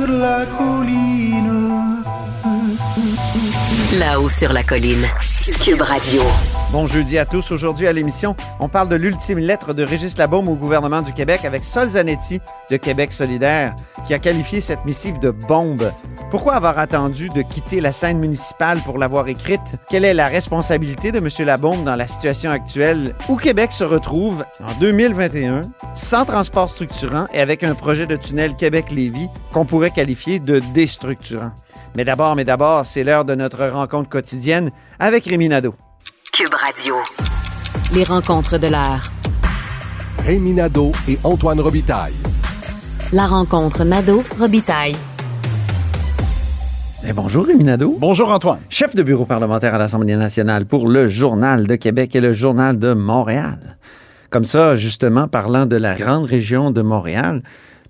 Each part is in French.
sur la colline. Là-haut sur la colline. Cube Radio. Bon jeudi à tous. Aujourd'hui à l'émission, on parle de l'ultime lettre de Régis Labaume au gouvernement du Québec avec Sol Zanetti de Québec solidaire, qui a qualifié cette missive de bombe. Pourquoi avoir attendu de quitter la scène municipale pour l'avoir écrite? Quelle est la responsabilité de M. Labaume dans la situation actuelle où Québec se retrouve en 2021 sans transport structurant et avec un projet de tunnel Québec-Lévis qu'on pourrait qualifier de déstructurant? Mais d'abord, mais d'abord, c'est l'heure de notre rencontre quotidienne avec Rémi Nadeau. Cube Radio. Les rencontres de l'heure. Rémi Nadeau et Antoine Robitaille. La rencontre Nadeau-Robitaille. Eh, bonjour Rémi Nadeau. Bonjour Antoine. Chef de bureau parlementaire à l'Assemblée nationale pour le Journal de Québec et le Journal de Montréal. Comme ça, justement, parlant de la grande région de Montréal,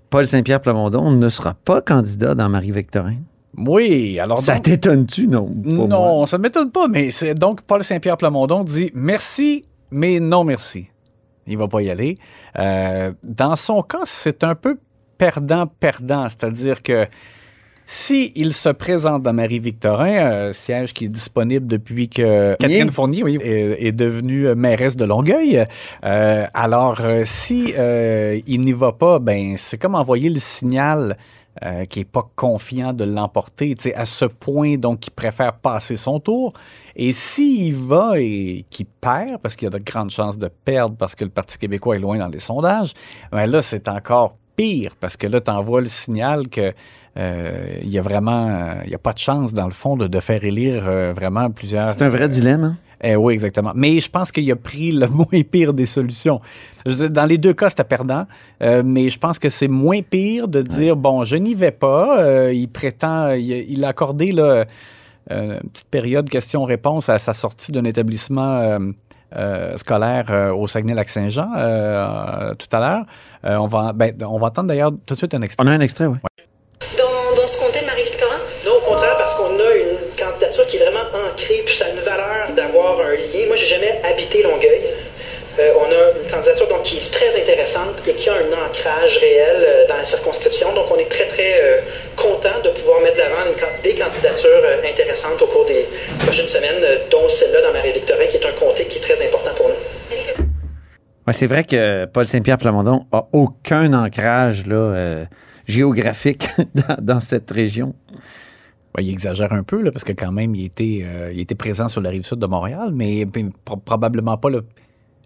Paul Saint-Pierre Plamondon ne sera pas candidat dans Marie-Victorin. Oui, alors Ça t'étonne-tu, non? Moi. Non, ça ne m'étonne pas, mais c'est donc Paul Saint-Pierre Plamondon dit merci, mais non merci. Il va pas y aller. Euh, dans son cas, c'est un peu perdant-perdant, c'est-à-dire que si il se présente dans Marie-Victorin, euh, siège qui est disponible depuis que Catherine Fournier oui, est, est devenue mairesse de Longueuil, euh, alors euh, si euh, il n'y va pas, ben c'est comme envoyer le signal euh, qui est pas confiant de l'emporter, à ce point donc il préfère passer son tour. Et s'il va et qu'il perd, parce qu'il y a de grandes chances de perdre parce que le Parti québécois est loin dans les sondages, ben là c'est encore pire parce que là tu envoies le signal que euh, il y a vraiment euh, il y a pas de chance dans le fond de, de faire élire euh, vraiment plusieurs C'est un vrai dilemme. hein? eh oui, exactement. Mais je pense qu'il a pris le moins pire des solutions. Je dans les deux cas, c'était perdant, euh, mais je pense que c'est moins pire de dire bon, je n'y vais pas. Euh, il prétend, il, il a accordé là, euh, une petite période question-réponse à sa sortie d'un établissement. Euh, scolaire euh, au Saguenay-Lac-Saint-Jean euh, tout à l'heure. Euh, on, va, ben, on va entendre d'ailleurs tout de suite un extrait. On a un extrait, oui. Dans, dans ce comté de Marie-Victorin? Non, au contraire, parce qu'on a une candidature qui est vraiment ancrée, puis ça a une valeur d'avoir un lien. Moi, j'ai jamais habité Longueuil. Euh, on a une candidature donc, qui est très intéressante et qui a un ancrage réel euh, dans la circonscription. Donc, on est très, très euh, content de pouvoir mettre de l'avant des candidatures euh, intéressantes au cours des prochaines semaines, euh, dont celle-là dans Marie-Victorin, qui est un comté qui est très important pour nous. Ouais, c'est vrai que Paul Saint-Pierre Plamondon a aucun ancrage là, euh, géographique dans, dans cette région. Ouais, il exagère un peu, là, parce que quand même, il était, euh, il était présent sur la rive sud de Montréal, mais mais pro- probablement pas là,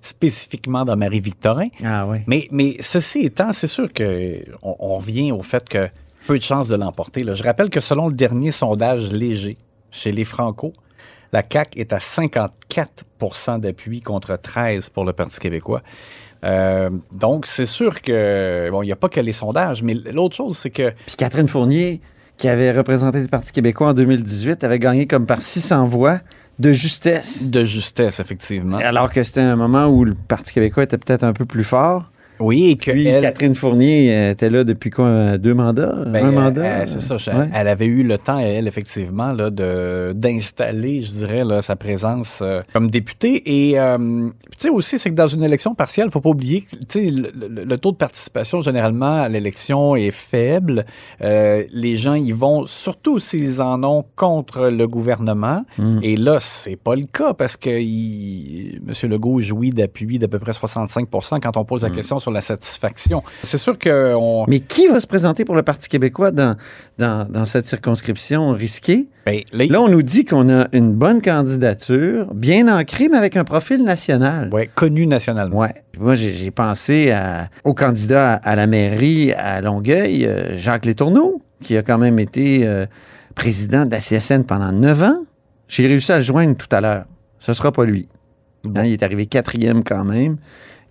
spécifiquement dans Marie-Victorin. Ah oui. Mais, mais ceci étant, c'est sûr que on, on revient au fait que peu de chances de l'emporter. là. Je rappelle que selon le dernier sondage léger chez les Franco, la CAQ est à 54% d'appui contre 13 pour le Parti québécois. Euh, donc, c'est sûr que, bon, il n'y a pas que les sondages, mais l'autre chose, c'est que Puis Catherine Fournier, qui avait représenté le Parti québécois en 2018, avait gagné comme par 600 voix de justesse. de justesse, effectivement. Alors que c'était un moment où le Parti québécois était peut-être un peu plus fort. Oui, et que Puis elle- Catherine Fournier était là depuis quoi, deux mandats? Ben, un euh, mandat? euh, c'est ça. je- Ouais. Elle avait eu le temps, elle, effectivement, là, de, d'installer, je dirais, là, sa présence euh, comme députée. Et, euh, tu sais, aussi, c'est que dans une élection partielle, faut pas oublier que, tu sais, le, le- le taux de participation, généralement, à l'élection est faible. Euh, les gens y vont, surtout s'ils en ont contre le gouvernement. Mm. Et là, c'est pas le cas parce que il, M. Legault jouit d'appui d'à peu près 65 quand on pose la question sur la satisfaction. C'est sûr que on... Mais qui va se présenter pour le Parti québécois dans, dans, dans cette circonscription risquée? Ben, là, Là, on nous dit qu'on a une bonne candidature, bien ancrée, mais avec un profil national. ouais, connu nationalement. Ouais. Moi, j'ai pensé à- au candidat à la mairie à Longueuil, euh, Jacques Létourneau, qui a quand même été euh, président de la CSN pendant neuf ans. J'ai réussi à le joindre tout à l'heure. Ce sera pas lui. Hein, il est arrivé quatrième quand même.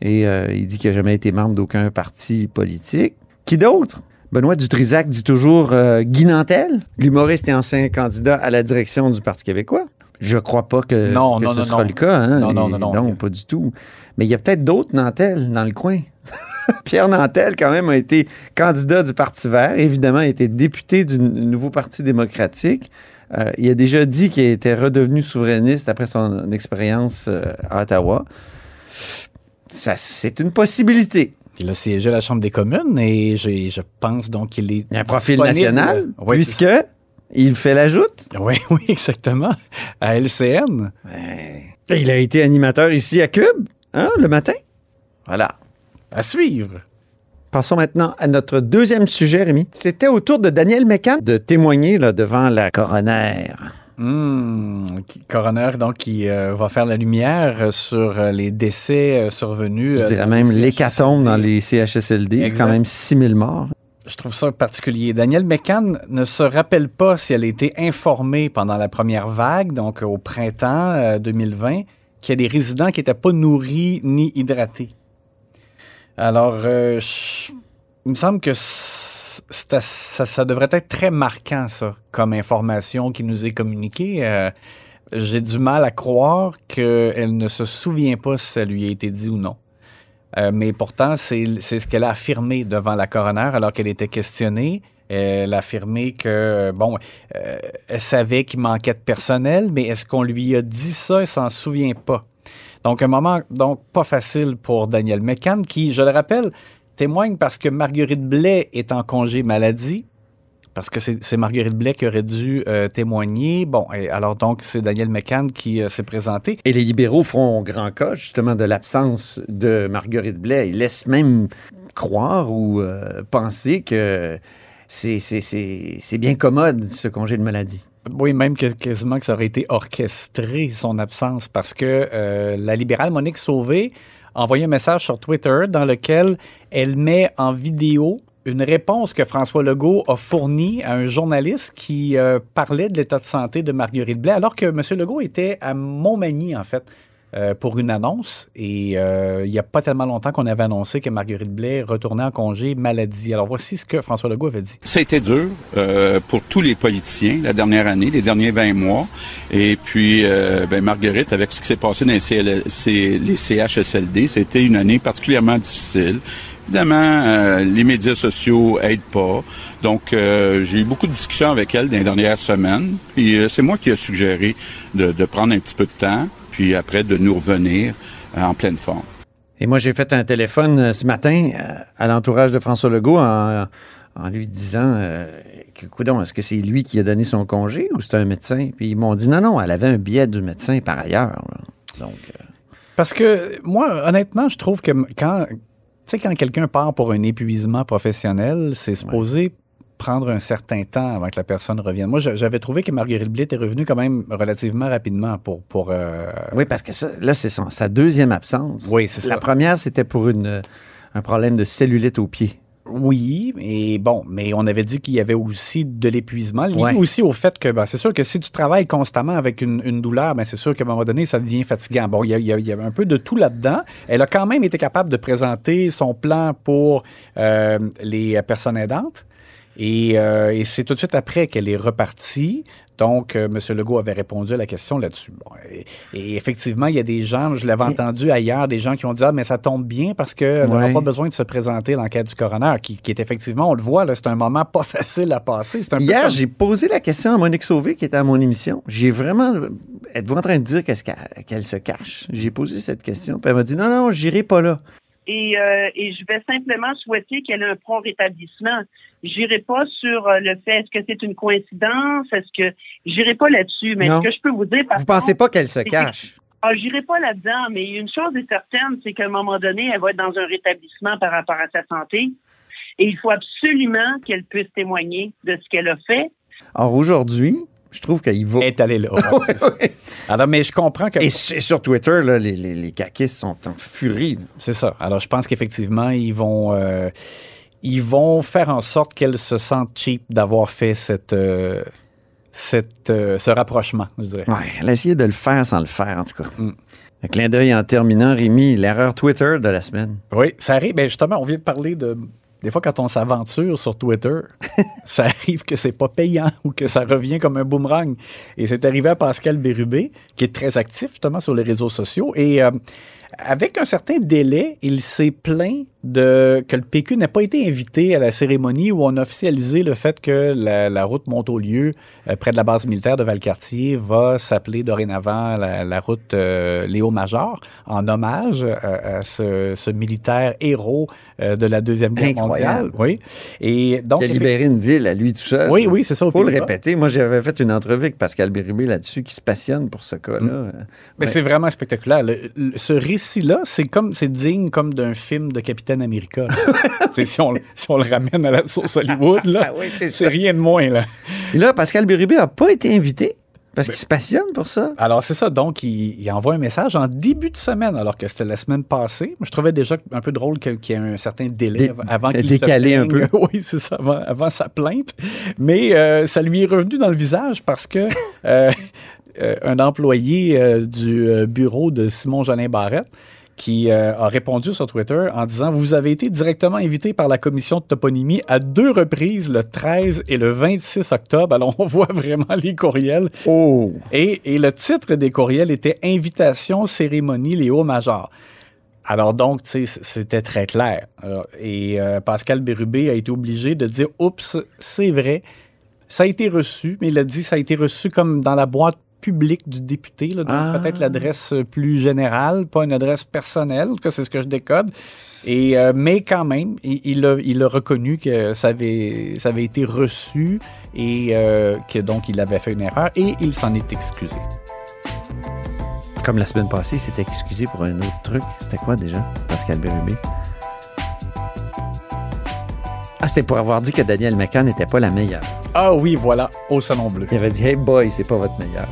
Et euh, il dit qu'il n'a jamais été membre d'aucun parti politique. Qui d'autre? Benoît Dutrisac dit toujours euh, Guy Nantel, l'humoriste et ancien candidat à la direction du Parti québécois. Je crois pas que, Non, que non, ce non, sera non. le cas. Hein? Non, non, Et non, non. pas du tout. Mais il y a peut-être d'autres Nantel dans le coin. Pierre Nantel, quand même, a été candidat du Parti vert, évidemment, a été député du nouveau Parti démocratique. Euh, il a déjà dit qu'il était redevenu souverainiste après son expérience euh, à Ottawa. Ça, c'est une possibilité. Il a siégé à la Chambre des communes et je pense donc qu'il est. Il y a un profil national, Oui, puisque il fait la joute? oui, oui, exactement. À LCN. Il a été animateur ici à Cube, hein, le matin? Voilà. À suivre. Passons maintenant à notre deuxième sujet, Rémi. C'était au tour de Daniel Mécan de témoigner là, devant la coroner. Qui- coroner, donc, qui euh, va faire la lumière sur euh, les décès euh, survenus. Je dirais même l'hécatombe dans les CHSLD. Exact. quand même 6000 morts. Je trouve ça particulier. Daniel McCann ne se rappelle pas si elle a été informée pendant la première vague, donc au printemps euh, 2020, qu'il y a des résidents qui n'étaient pas nourris ni hydratés. Alors, euh, je- il me semble que ça, devrait être très marquant, ça, comme information qui nous est communiquée. Euh, J'ai du mal à croire qu'elle ne se souvient pas si ça lui a été dit ou non. Euh, mais pourtant, c'est c'est ce qu'elle a affirmé devant la coroner alors qu'elle était questionnée. Elle a affirmé que, bon, euh, elle savait qu'il manquait de personnel, mais est-ce qu'on lui a dit ça? Elle s'en souvient pas. Donc, un moment, donc, pas facile pour Daniel McCann, qui, je le rappelle, témoigne parce que Marguerite Blais est en congé maladie, parce que c'est Marguerite Blais qui aurait dû euh, témoigner. Bon, et alors donc, c'est Daniel McCann qui euh, s'est présenté. Et les libéraux feront grand cas, justement, de l'absence de Marguerite Blais. Ils laissent même croire ou euh, penser que c'est- bien commode, ce congé de maladie. Oui, même que, quasiment que ça aurait été orchestré, son absence, parce que la libérale Monique Sauvé envoyé un message sur Twitter dans lequel elle met en vidéo une réponse que François Legault a fournie à un journaliste qui euh, parlait de l'état de santé de Marguerite Blais, alors que M. Legault était à Montmagny, en fait, euh, pour une annonce. Et euh, il n'y a pas tellement longtemps qu'on avait annoncé que Marguerite Blais retournait en congé maladie. Alors voici ce que François Legault avait dit. Ça a été dur euh, pour tous les politiciens la dernière année, les derniers 20 mois. Et puis, euh, ben, Marguerite, avec ce qui s'est passé dans les, CL les CHSLD, c'était une année particulièrement difficile. Évidemment, euh, les médias sociaux aident pas. Donc, euh, j'ai eu beaucoup de discussions avec elle dans les dernières semaines. Puis, euh, c'est moi qui ai suggéré de, de prendre un petit peu de temps, puis après de nous revenir euh, en pleine forme. Et moi, j'ai fait un téléphone euh, ce matin euh, à l'entourage de François Legault en, en lui disant euh, que, coudonc, est-ce que c'est lui qui a donné son congé ou c'est un médecin? Puis ils m'ont dit non, non, elle avait un billet du médecin par ailleurs. Donc, euh, Parce que moi, honnêtement, je trouve que quand, tu sais, quand quelqu'un part pour un épuisement professionnel, c'est supposé prendre un certain temps avant que la personne revienne. Moi, j'avais trouvé que Marguerite Blais était revenue quand même relativement rapidement pour... pour euh, oui, parce que ça, là, c'est son- sa deuxième absence. Oui, c'est La ça. première, c'était pour une, un problème de cellulite au pied. Oui, et bon, mais on avait dit qu'il y avait aussi de l'épuisement, lié Ouais. aussi au fait que ben, c'est sûr que si tu travailles constamment avec une, une douleur, ben, c'est sûr qu'à un moment donné, ça devient fatigant. Bon, il y y a un peu de tout là-dedans. Elle a quand même été capable de présenter son plan pour euh, les personnes aidantes. Et, euh, et c'est tout de suite après qu'elle est repartie. Donc, euh, M. Legault avait répondu à la question là-dessus. Bon, et, et effectivement, il y a des gens, je l'avais entendu ailleurs, des gens qui ont dit Ah, mais ça tombe bien parce n'aura Ouais. pas besoin de se présenter à l'enquête du coroner, qui, qui est effectivement, on le voit, là, c'est un moment pas facile à passer. Un Hier, comme- j'ai posé la question à Monique Sauvé, qui était à mon émission. J'ai vraiment. Êtes-vous en train de dire qu'est-ce qu'elle qu'elle se cache? J'ai posé cette question. Puis elle m'a dit non, non, j'irai pas là. Et, euh, et je vais simplement souhaiter qu'elle ait un prompt rétablissement. J'irai pas sur euh, le fait est-ce que c'est une coïncidence, est-ce que j'irai pas là-dessus. Mais Non. ce que je peux vous dire, par Vous pensez contre, pas qu'elle se cache? Ah, j'irai pas là-dedans, mais une chose est certaine, c'est qu'à un moment donné, elle va être dans un rétablissement par rapport à sa santé. Et il faut absolument qu'elle puisse témoigner de ce qu'elle a fait. Or, aujourd'hui, je trouve qu'il va. est allé là. ouais, c'est ça. Alors, mais je comprends que. Et sur Twitter, là, les, les, les caquistes sont en furie. C'est ça. Alors, je pense qu'effectivement, ils vont, euh, ils vont faire en sorte qu'elle se sente cheap d'avoir fait cette, euh, cette, euh, ce rapprochement, je dirais. Ouais, elle a essayé de le faire sans le faire, en tout cas. Mm. Un clin d'œil en terminant, Rémi, l'erreur Twitter de la semaine. Oui, ça arrive. Ben justement, on vient de parler de. Des fois, quand on s'aventure sur Twitter, ça arrive que c'est pas payant ou que ça revient comme un boomerang. Et c'est arrivé à Pascal Bérubé, qui est très actif justement sur les réseaux sociaux. Et euh, avec un certain délai, il s'est plaint de, que le PQ n'ait pas été invité à la cérémonie où on a officialisé le fait que la, la route Montaulieu, euh, près de la base militaire de Valcartier, va s'appeler dorénavant la, la route euh, Léo Major, en hommage à, à ce, ce militaire héros euh, de la Deuxième Guerre Incroyable. mondiale. Oui. Et donc, qui a libéré une ville à lui tout seul. Oui, oui, c'est ça, aux faut le répéter. Moi, j'avais fait une entrevue avec Pascal Bérubé là-dessus qui se passionne pour ce cas-là. Mm. Mais c'est vraiment spectaculaire. Le- le- ce récit-là, c'est comme c'est digne comme d'un film de Capitaine America. là. C'est- si, on, le- si on le ramène à la source Hollywood, là, oui, c'est rien de moins. Là. Et là, Pascal Bérubé n'a pas été invité parce Ben qu'il se passionne pour ça. Alors, c'est ça. Donc, il, il envoie un message en début de semaine, alors que c'était la semaine passée. Je trouvais déjà un peu drôle qu'il y ait un certain délai Dé- av- avant qu'il décalé se un plaigne. peu. Oui, c'est ça, avant, avant sa plainte. Mais euh, ça lui est revenu dans le visage parce que euh, euh, un employé euh, du bureau de Simon-Jolin Barrette qui euh, a répondu sur Twitter en disant Vous avez été directement invité par la commission de toponymie à deux reprises, le 13 et le 26 octobre. Alors, on voit vraiment les courriels. Oh! Et, et le titre des courriels était Invitation, cérémonie, Léo Major. Alors donc, tu sais, c'était très clair. Alors, et euh, Pascal Bérubé a été obligé de dire Oups, c'est vrai, ça a été reçu, mais il a dit ça a été reçu comme dans la boîte publique du député, là, donc Ah. peut-être l'adresse plus générale, pas une adresse personnelle, cas, c'est ce que je décode. Et, euh, mais quand même, il, il a, il a reconnu que ça avait, ça avait été reçu et euh, que donc il avait fait une erreur et il s'en est excusé. Comme la semaine passée, il s'était excusé pour un autre truc. C'était quoi déjà, Pascal Bérubé? Ah, c'était pour avoir dit que Daniel McCann n'était pas la meilleure. Ah oui, voilà, au Salon Bleu. Il avait dit Hey boy, c'est pas votre meilleur.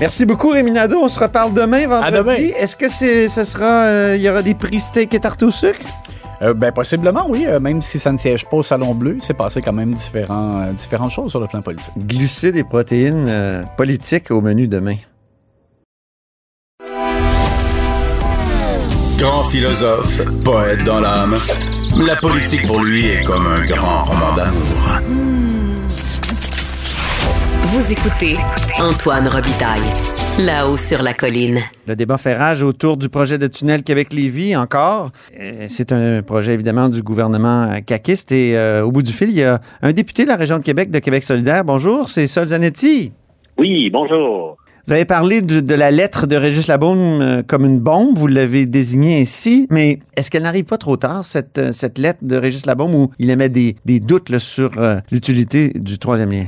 Merci beaucoup, Rémi Nadeau. On se reparle demain, vendredi. demain. Est-ce que c'est, ce sera, euh, il y aura des prix steak et tarte au sucre? Euh, ben possiblement, oui. Euh, même si ça ne siège pas au Salon Bleu, c'est passé quand même différents, euh, différentes choses sur le plan politique. Glucides et protéines euh, politiques au menu demain. Grand philosophe, poète dans l'âme, la politique pour lui est comme un grand roman d'amour. Vous écoutez Antoine Robitaille, là-haut sur la colline. Le débat fait rage autour du projet de tunnel Québec-Lévis encore. Euh, C'est un projet évidemment du gouvernement euh, caquiste et euh, au bout du fil, il y a un député de la région de Québec de Québec solidaire. Bonjour, c'est Sol Zanetti. Oui, bonjour. Vous avez parlé de, de la lettre de Régis Labaume comme une bombe, vous l'avez désignée ainsi, mais est-ce qu'elle n'arrive pas trop tard, cette, cette lettre de Régis Labaume, où il émet des, des doutes là, sur euh, l'utilité du troisième lien?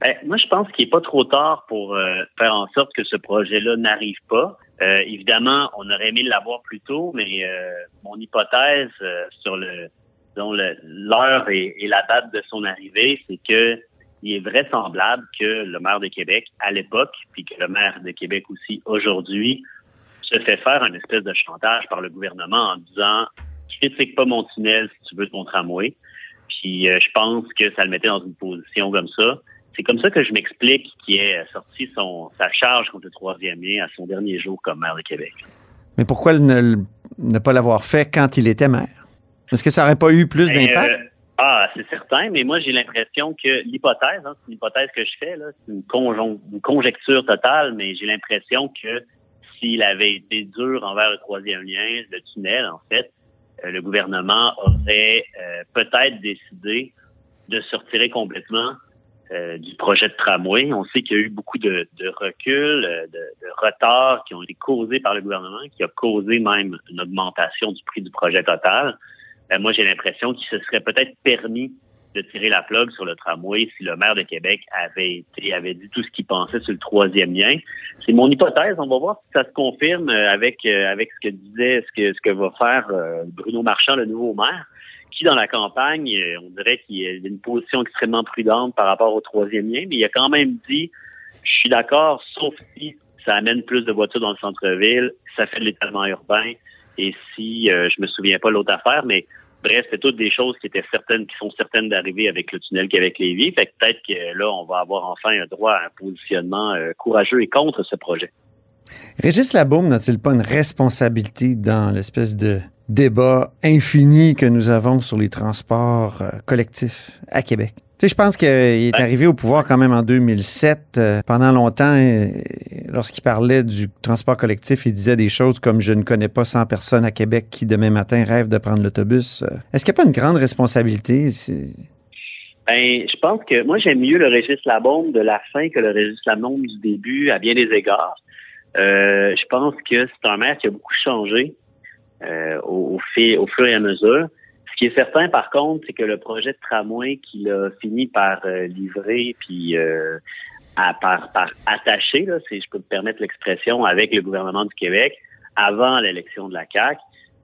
Ben, moi, je pense qu'il n'est pas trop tard pour euh, faire en sorte que ce projet-là n'arrive pas. Euh, évidemment, on aurait aimé l'avoir plus tôt, mais euh, mon hypothèse euh, sur le le- l'heure et, et la date de son arrivée, c'est que il est vraisemblable que le maire de Québec, à l'époque, puis que le maire de Québec aussi aujourd'hui, se fait faire un espèce de chantage par le gouvernement en disant critique pas mon tunnel si tu veux ton tramway. Puis euh, je pense que ça le mettait dans une position comme ça. C'est comme ça que je m'explique qu'il ait sorti son sa charge contre le troisième lien à son dernier jour comme maire de Québec. Mais pourquoi ne, ne pas l'avoir fait quand il était maire? Est-ce que ça n'aurait pas eu plus Ben, d'impact? euh, ah, c'est certain, mais moi j'ai l'impression que l'hypothèse, hein, c'est une hypothèse que je fais, là, c'est une, conjon- une conjecture totale, mais j'ai l'impression que s'il avait été dur envers le troisième lien, le tunnel, en fait, euh, le gouvernement aurait euh, peut-être décidé de se retirer complètement euh, du projet de tramway. On sait qu'il y a eu beaucoup de, de recul, euh, de, de retard qui ont été causés par le gouvernement, qui a causé même une augmentation du prix du projet total. Euh, moi, j'ai l'impression qu'il se serait peut-être permis de tirer la plug sur le tramway si le maire de Québec avait été avait dit tout ce qu'il pensait sur le troisième lien. C'est mon hypothèse. On va voir si ça se confirme avec avec ce que disait ce que ce que va faire Bruno Marchand, le nouveau maire, qui dans la campagne, on dirait qu'il a une position extrêmement prudente par rapport au troisième lien, mais il a quand même dit je suis d'accord, sauf si ça amène plus de voitures dans le centre-ville, ça fait de l'étalement urbain, et si je me souviens pas l'autre affaire, mais Bref, c'est toutes des choses qui étaient certaines, qui sont certaines d'arriver avec le tunnel Québec-Lévis. Fait que peut-être que là, on va avoir enfin un droit à un positionnement euh, courageux et contre ce projet. Régis Labaume n'a-t-il pas une responsabilité dans l'espèce de débat infini que nous avons sur les transports euh, collectifs à Québec? Tu sais, je pense qu'il est arrivé au pouvoir quand même en 2007. Euh, pendant longtemps, lorsqu'il parlait du transport collectif, il disait des choses comme je ne connais pas 100 personnes à Québec qui demain matin rêvent de prendre l'autobus. Euh, est-ce qu'il n'y a pas une grande responsabilité? Ben, je pense que moi j'aime mieux le Régis Labombe de la fin que le Régis Labombe du début à bien des égards. Je pense que c'est un maire qui a beaucoup changé au, au, fur et à mesure. Ce qui est certain, par contre, c'est que le projet de tramway qu'il a fini par euh, livrer, puis euh, par, attacher, là, si je peux me permettre l'expression, avec le gouvernement du Québec, avant l'élection de la CAQ,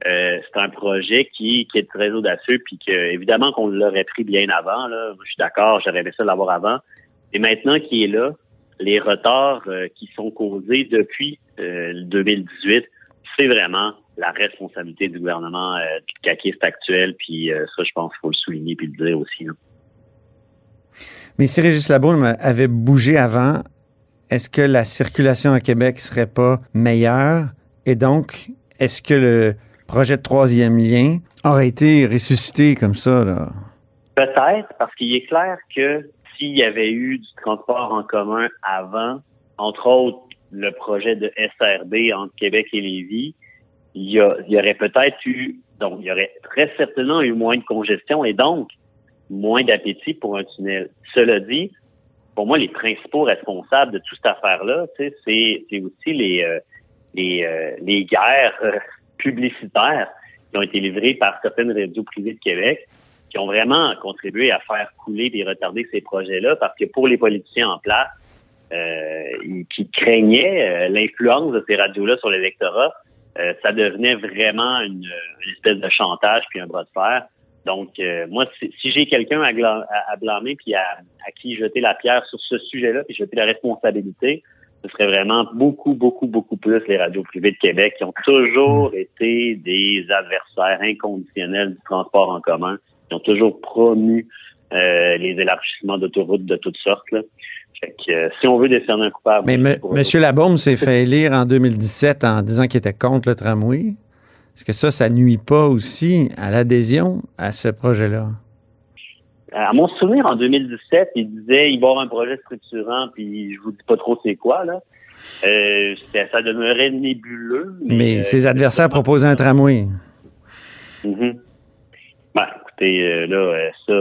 euh, c'est un projet qui, est très audacieux, puis que évidemment qu'on l'aurait pris bien avant. Je suis d'accord, j'aurais aimé ça l'avoir avant. Et maintenant qu'il est là, les retards qui sont causés depuis 2018, c'est vraiment la responsabilité du gouvernement euh, du caquiste actuel. Puis euh, ça, je pense qu'il faut le souligner puis le dire aussi. Mais si Régis Labaume avait bougé avant, est-ce que la circulation à Québec serait pas meilleure? Et donc, est-ce que le projet de troisième lien aurait été ressuscité comme ça? Là? Peut-être, parce qu'il est clair que s'il y avait eu du transport en commun avant, entre autres le projet de SRD entre Québec et Lévis, il y, aurait peut-être eu, donc il y aurait très certainement eu moins de congestion et donc moins d'appétit pour un tunnel. Cela dit, pour moi, les principaux responsables de toute cette affaire-là, c'est, aussi les, euh, euh, les guerres euh, publicitaires qui ont été livrées par certaines radios privées de Québec, qui ont vraiment contribué à faire couler et retarder ces projets-là, parce que pour les politiciens en place, qui craignaient l'influence de ces radios-là sur l'électorat, euh, ça devenait vraiment une, espèce de chantage puis un bras de fer. Donc, euh, moi, si, j'ai quelqu'un à, à, blâmer puis à, qui jeter la pierre sur ce sujet-là puis jeter la responsabilité, ce serait vraiment beaucoup, beaucoup, beaucoup plus les radios privées de Québec qui ont toujours été des adversaires inconditionnels du transport en commun, qui ont toujours promu euh, les élargissements d'autoroutes de toutes sortes. Là. Euh, si on veut décerner un coupable. Mais M. Labaume s'est fait élire en 2017 en disant qu'il était contre le tramway. Est-ce que ça, ça nuit pas aussi à l'adhésion à ce projet-là? À mon souvenir, en 2017, il disait il va y avoir un projet structurant, puis je vous dis pas trop c'est quoi, là. Euh, ça demeurait nébuleux. Mais, euh, ses adversaires proposaient un tramway. Mm-hmm. Écoutez, là, ça.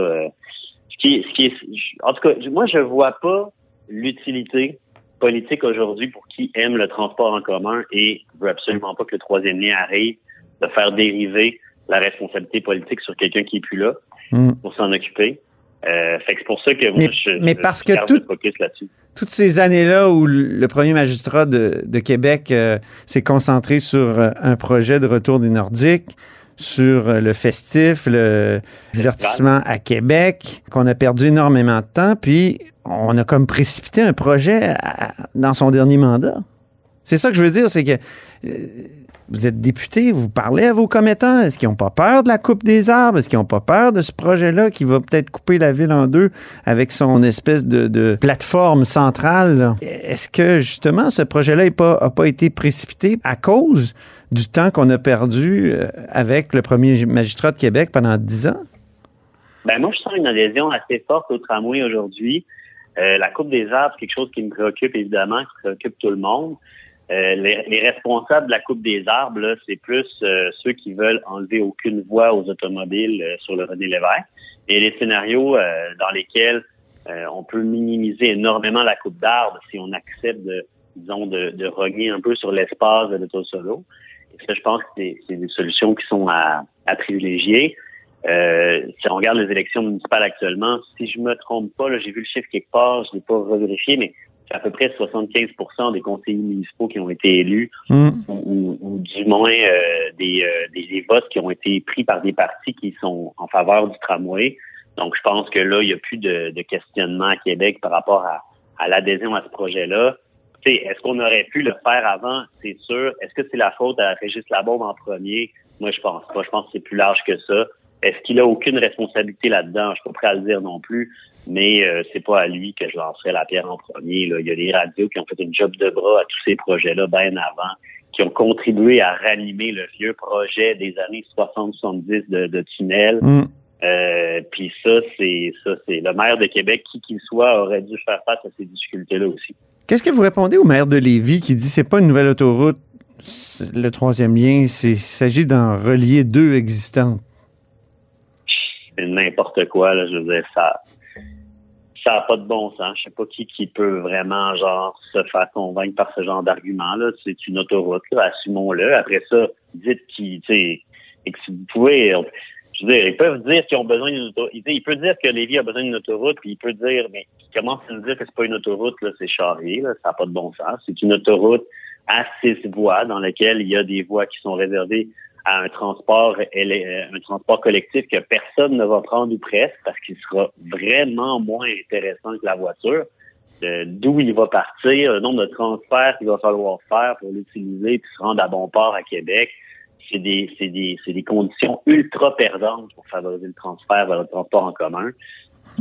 ce qui, ce qui est, en tout cas, moi, je vois pas l'utilité politique aujourd'hui pour qui aime le transport en commun et veut absolument pas que le troisième lien arrive, de faire dériver la responsabilité politique sur quelqu'un qui est plus là hmm. pour s'en occuper. Euh, fait que c'est pour ça que mais, moi, je, mais parce que toutes ces années-là où le premier magistrat de, Québec euh, s'est concentré sur euh, un projet de retour des Nordiques, sur le festif, le divertissement à Québec, qu'on a perdu énormément de temps, puis on a comme précipité un projet dans son dernier mandat. C'est ça que je veux dire, c'est que euh, vous êtes député, vous parlez à vos commettants. Est-ce qu'ils n'ont pas peur de la coupe des arbres? Est-ce qu'ils n'ont pas peur de ce projet-là qui va peut-être couper la ville en deux avec son espèce de, plateforme centrale? Est-ce que justement ce projet-là n'a pas, pas été précipité à cause du temps qu'on a perdu euh, avec le premier magistrat de Québec pendant dix ans? Ben moi, je sens une adhésion assez forte au tramway aujourd'hui. Euh, la coupe des arbres, c'est quelque chose qui me préoccupe évidemment, qui préoccupe tout le monde. Euh, les, responsables de la coupe des arbres, c'est plus ceux qui veulent enlever aucune voie aux automobiles sur le René Lévesque. Et les scénarios dans lesquels on peut minimiser énormément la coupe d'arbres si on accepte de, disons, de, de rogner un peu sur l'espace de l'auto solo. Et ça, je pense que c'est des solutions qui sont à, à privilégier. Euh, si on regarde les élections municipales actuellement, si je me trompe pas, j'ai vu le chiffre quelque part, je l'ai pas revérifié, mais c'est à peu près 75% des conseillers municipaux qui ont été élus, Mm. ou, ou du moins euh, des, euh, des, des votes qui ont été pris par des partis qui sont en faveur du tramway. Donc, je pense que là, il n'y a plus de, de questionnement à Québec par rapport à, à l'adhésion à ce projet-là. Est-ce qu'on aurait pu le faire avant? C'est sûr. Est-ce que c'est la faute à Régis Labaume en premier? Moi, je pense pas. Je pense que c'est plus large que ça. Est-ce qu'il a aucune responsabilité là-dedans? Je suis pas prêt à le dire non plus, mais euh, c'est pas à lui que je lancerai la pierre en premier. Là. Il y a des radios qui ont fait une job de bras à tous ces projets-là bien avant, qui ont contribué à ranimer le vieux projet des années 60-70 de, de tunnel. Mm. Euh, Puis ça, c'est ça, c'est le maire de Québec, qui qu'il soit, aurait dû faire face à ces difficultés-là aussi. Qu'est-ce que vous répondez au maire de Lévis qui dit c'est pas une nouvelle autoroute, le troisième lien, c'est- il s'agit d'en relier deux existantes? c'est n'importe quoi, là, je veux dire, ça ça n'a pas de bon sens. Je sais pas qui qui peut vraiment genre se faire convaincre par ce genre d'argument là. C'est une autoroute, assumons-le. Après ça, dites qui, tu et que si vous pouvez, je veux dire, ils peuvent dire qu'ils ont besoin d'une autoroute. Il, il peut dire que Lévis a besoin d'une autoroute, puis il peut dire, mais il commence à nous dire que c'est pas une autoroute, là, c'est charrier, là, ça n'a pas de bon sens. C'est une autoroute à six voies dans laquelle il y a des voies qui sont réservées à un transport euh, un transport collectif que personne ne va prendre ou presque parce qu'il sera vraiment moins intéressant que la voiture. Euh, D'où il va partir, le nombre de transferts qu'il va falloir faire pour l'utiliser puis se rendre à bon port à Québec, c'est des, c'est des, c'est des conditions ultra perdantes pour favoriser le transfert vers le transport en commun.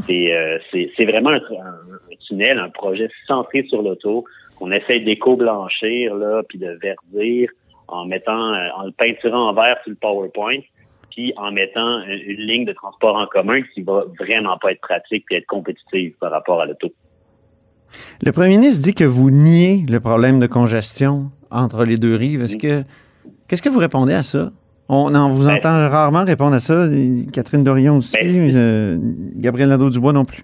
C'est, euh, c'est, c'est vraiment un, un- un tunnel, un projet centré sur l'auto qu'on essaie d'éco-blanchir là, puis de verdir en mettant, euh, en le peinturant en vert sur le PowerPoint, puis en mettant une, une ligne de transport en commun qui va vraiment pas être pratique et être compétitive par rapport à l'auto. Le premier ministre dit que vous niez le problème de congestion entre les deux rives. Est-ce que qu'est-ce que vous répondez à ça? On en vous Ben- entend rarement répondre à ça. Catherine Dorion aussi, euh, Gabriel Nadeau-Dubois non plus.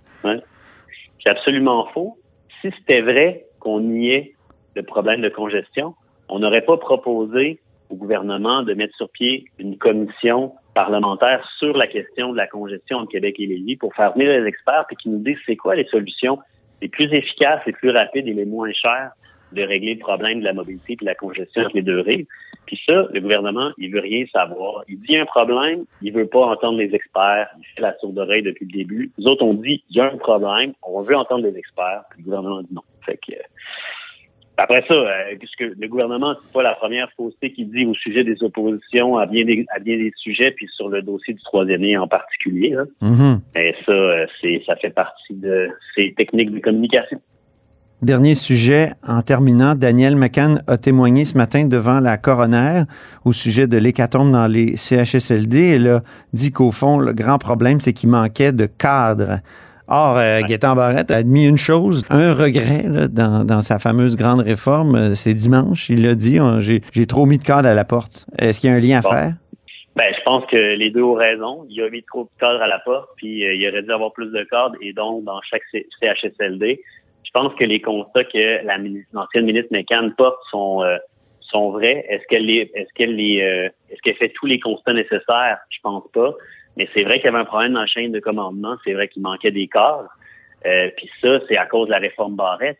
C'est absolument faux. Si c'était vrai qu'on niait le problème de congestion, on n'aurait pas proposé au gouvernement de mettre sur pied une commission parlementaire sur la question de la congestion entre Québec et Lévis pour faire venir les experts et qui nous disent c'est quoi les solutions les plus efficaces, les plus rapides et les moins chères de régler le problème de la mobilité et de la congestion entre les deux rives. Puis ça, le gouvernement, il veut rien savoir. Il dit un problème, il veut pas entendre les experts, il fait la sourde oreille depuis le début. Nous autres, on dit il y a un problème, on veut entendre les experts, puis le gouvernement dit non. Fait que euh, après ça, euh, puisque le gouvernement, c'est pas la première fausseté qu'il dit au sujet des oppositions à bien des, à bien des sujets, puis sur le dossier du troisième lien en particulier. Là. Mhm. Et ça, euh, c'est ça fait partie de ces techniques de communication. Dernier sujet, en terminant, Daniel McCann a témoigné ce matin devant la coroner au sujet de l'hécatombe dans les CHSLD. Elle a dit qu'au fond, le grand problème, c'est qu'il manquait de cadres. Or, euh, Gaétan Barrette a admis une chose, un regret là, dans, dans sa fameuse grande réforme. euh, C'est dimanche, il l'a dit, on- j'ai j'ai trop mis de cadres à la porte. Est-ce qu'il y a un lien à faire? Ben, je pense que les deux ont raison. Il a mis trop de cadres à la porte, puis euh, il aurait dû avoir plus de cadres, et donc dans chaque CHSLD. Je pense que les constats que la l'ancienne ministre McCann porte sont euh, sont vrais. Est-ce qu'elle les, est-ce qu'elle les, euh, est-ce qu'elle fait tous les constats nécessaires? Je pense pas. Mais c'est vrai qu'il y avait un problème dans la chaîne de commandement. C'est vrai qu'il manquait des cadres. Euh, puis ça, c'est à cause de la réforme Barrette.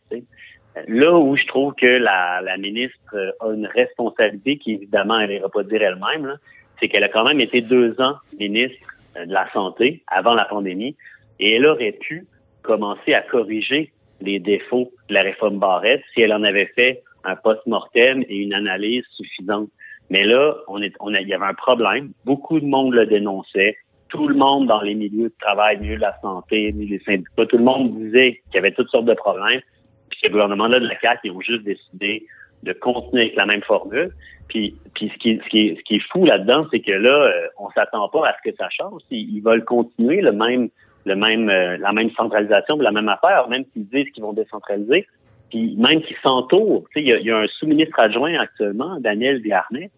Là où je trouve que la, la ministre euh, a une responsabilité qui, évidemment, elle n'ira pas dire elle-même, c'est qu'elle a quand même été deux ans ministre euh, de la Santé avant la pandémie et elle aurait pu commencer à corriger les défauts de la réforme Barrette si elle en avait fait un post-mortem et une analyse suffisante. Mais là, on est, on a, il y avait un problème. Beaucoup de monde le dénonçait. Tout le monde dans les milieux de travail, milieu de la santé, milieu syndicats, tout le monde disait qu'il y avait toutes sortes de problèmes. Puis ce gouvernement-là de la CAQ, ils ont juste décidé de continuer avec la même formule. Puis, ce, qui, ce, qui ce qui est fou là-dedans, c'est que là, euh, on s'attend pas à ce que ça change. Ils veulent continuer le même, le même, euh, la même centralisation, la même affaire, même s'ils disent qu'ils vont décentraliser. Puis même qu'ils s'entourent. Tu sais, Il y, a, il y a un sous-ministre adjoint actuellement, Daniel Desharnais,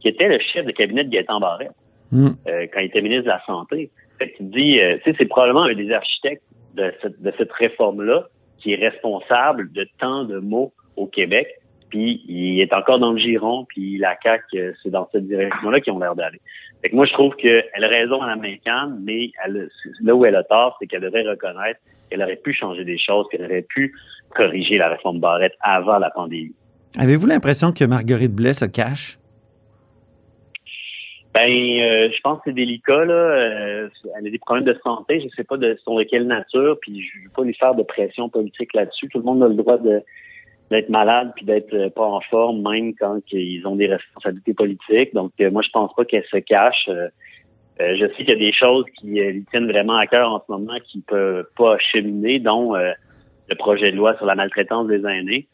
qui était le chef de cabinet de Gaétan Barrette Mm. euh, quand il était ministre de la Santé. Fait qu'il dit, euh, tu sais, c'est probablement un des architectes de cette, de cette réforme-là qui est responsable de tant de mots au Québec. Puis il est encore dans le giron, puis la CAQ, euh, c'est dans cette direction-là qu'ils ont l'air d'aller. Fait que moi, je trouve qu'elle a raison à l'américaine, mais elle, là où elle a tort, c'est qu'elle devrait reconnaître qu'elle aurait pu changer des choses, qu'elle aurait pu corriger la réforme Barrette avant la pandémie. Avez-vous l'impression que Marguerite Blais se cache? Ben, euh, je pense que c'est délicat là. Euh, elle a des problèmes de santé, je sais pas de sont de quelle nature, puis je veux pas lui faire de pression politique là-dessus. Tout le monde a le droit de d'être malade puis d'être euh, pas en forme, même quand ils ont des responsabilités politiques. Donc, moi, je pense pas qu'elle se cache. je sais qu'il y a des choses qui lui tiennent vraiment à cœur en ce moment qui peuvent pas cheminer, dont le projet de loi sur la maltraitance des aînés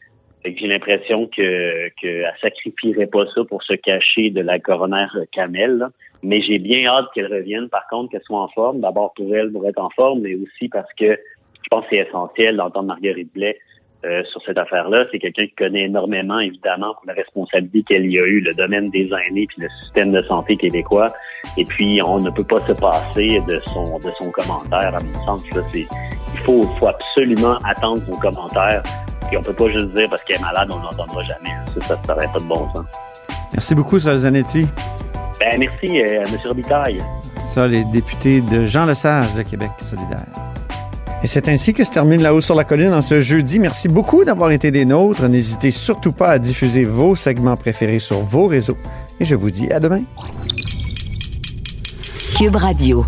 j'ai l'impression que qu'elle sacrifierait pas ça pour se cacher de la coroner Kamel. Mais j'ai bien hâte qu'elle revienne, par contre, qu'elle soit en forme. D'abord pour elle, pour être en forme, mais aussi parce que je pense que c'est essentiel d'entendre Marguerite Blais euh, sur cette affaire-là. C'est quelqu'un qui connaît énormément, évidemment, pour la responsabilité qu'elle y a eu, le domaine des aînés puis le système de santé québécois. Et puis, on ne peut pas se passer de son de son commentaire, à mon sens. Là, il faut, faut absolument attendre son commentaire puis on peut pas juste dire parce qu'elle est malade, on n'entendra jamais. Ça, ça serait pas de bon sens. Merci beaucoup, Sol Zanetti. Ben, merci, euh, M. Robitaille. Sol est député de Jean Lesage de Québec solidaire. Et c'est ainsi que se termine La Haut sur la Colline en ce jeudi. Merci beaucoup d'avoir été des nôtres. N'hésitez surtout pas à diffuser vos segments préférés sur vos réseaux. Et je vous dis à demain. Cube Radio.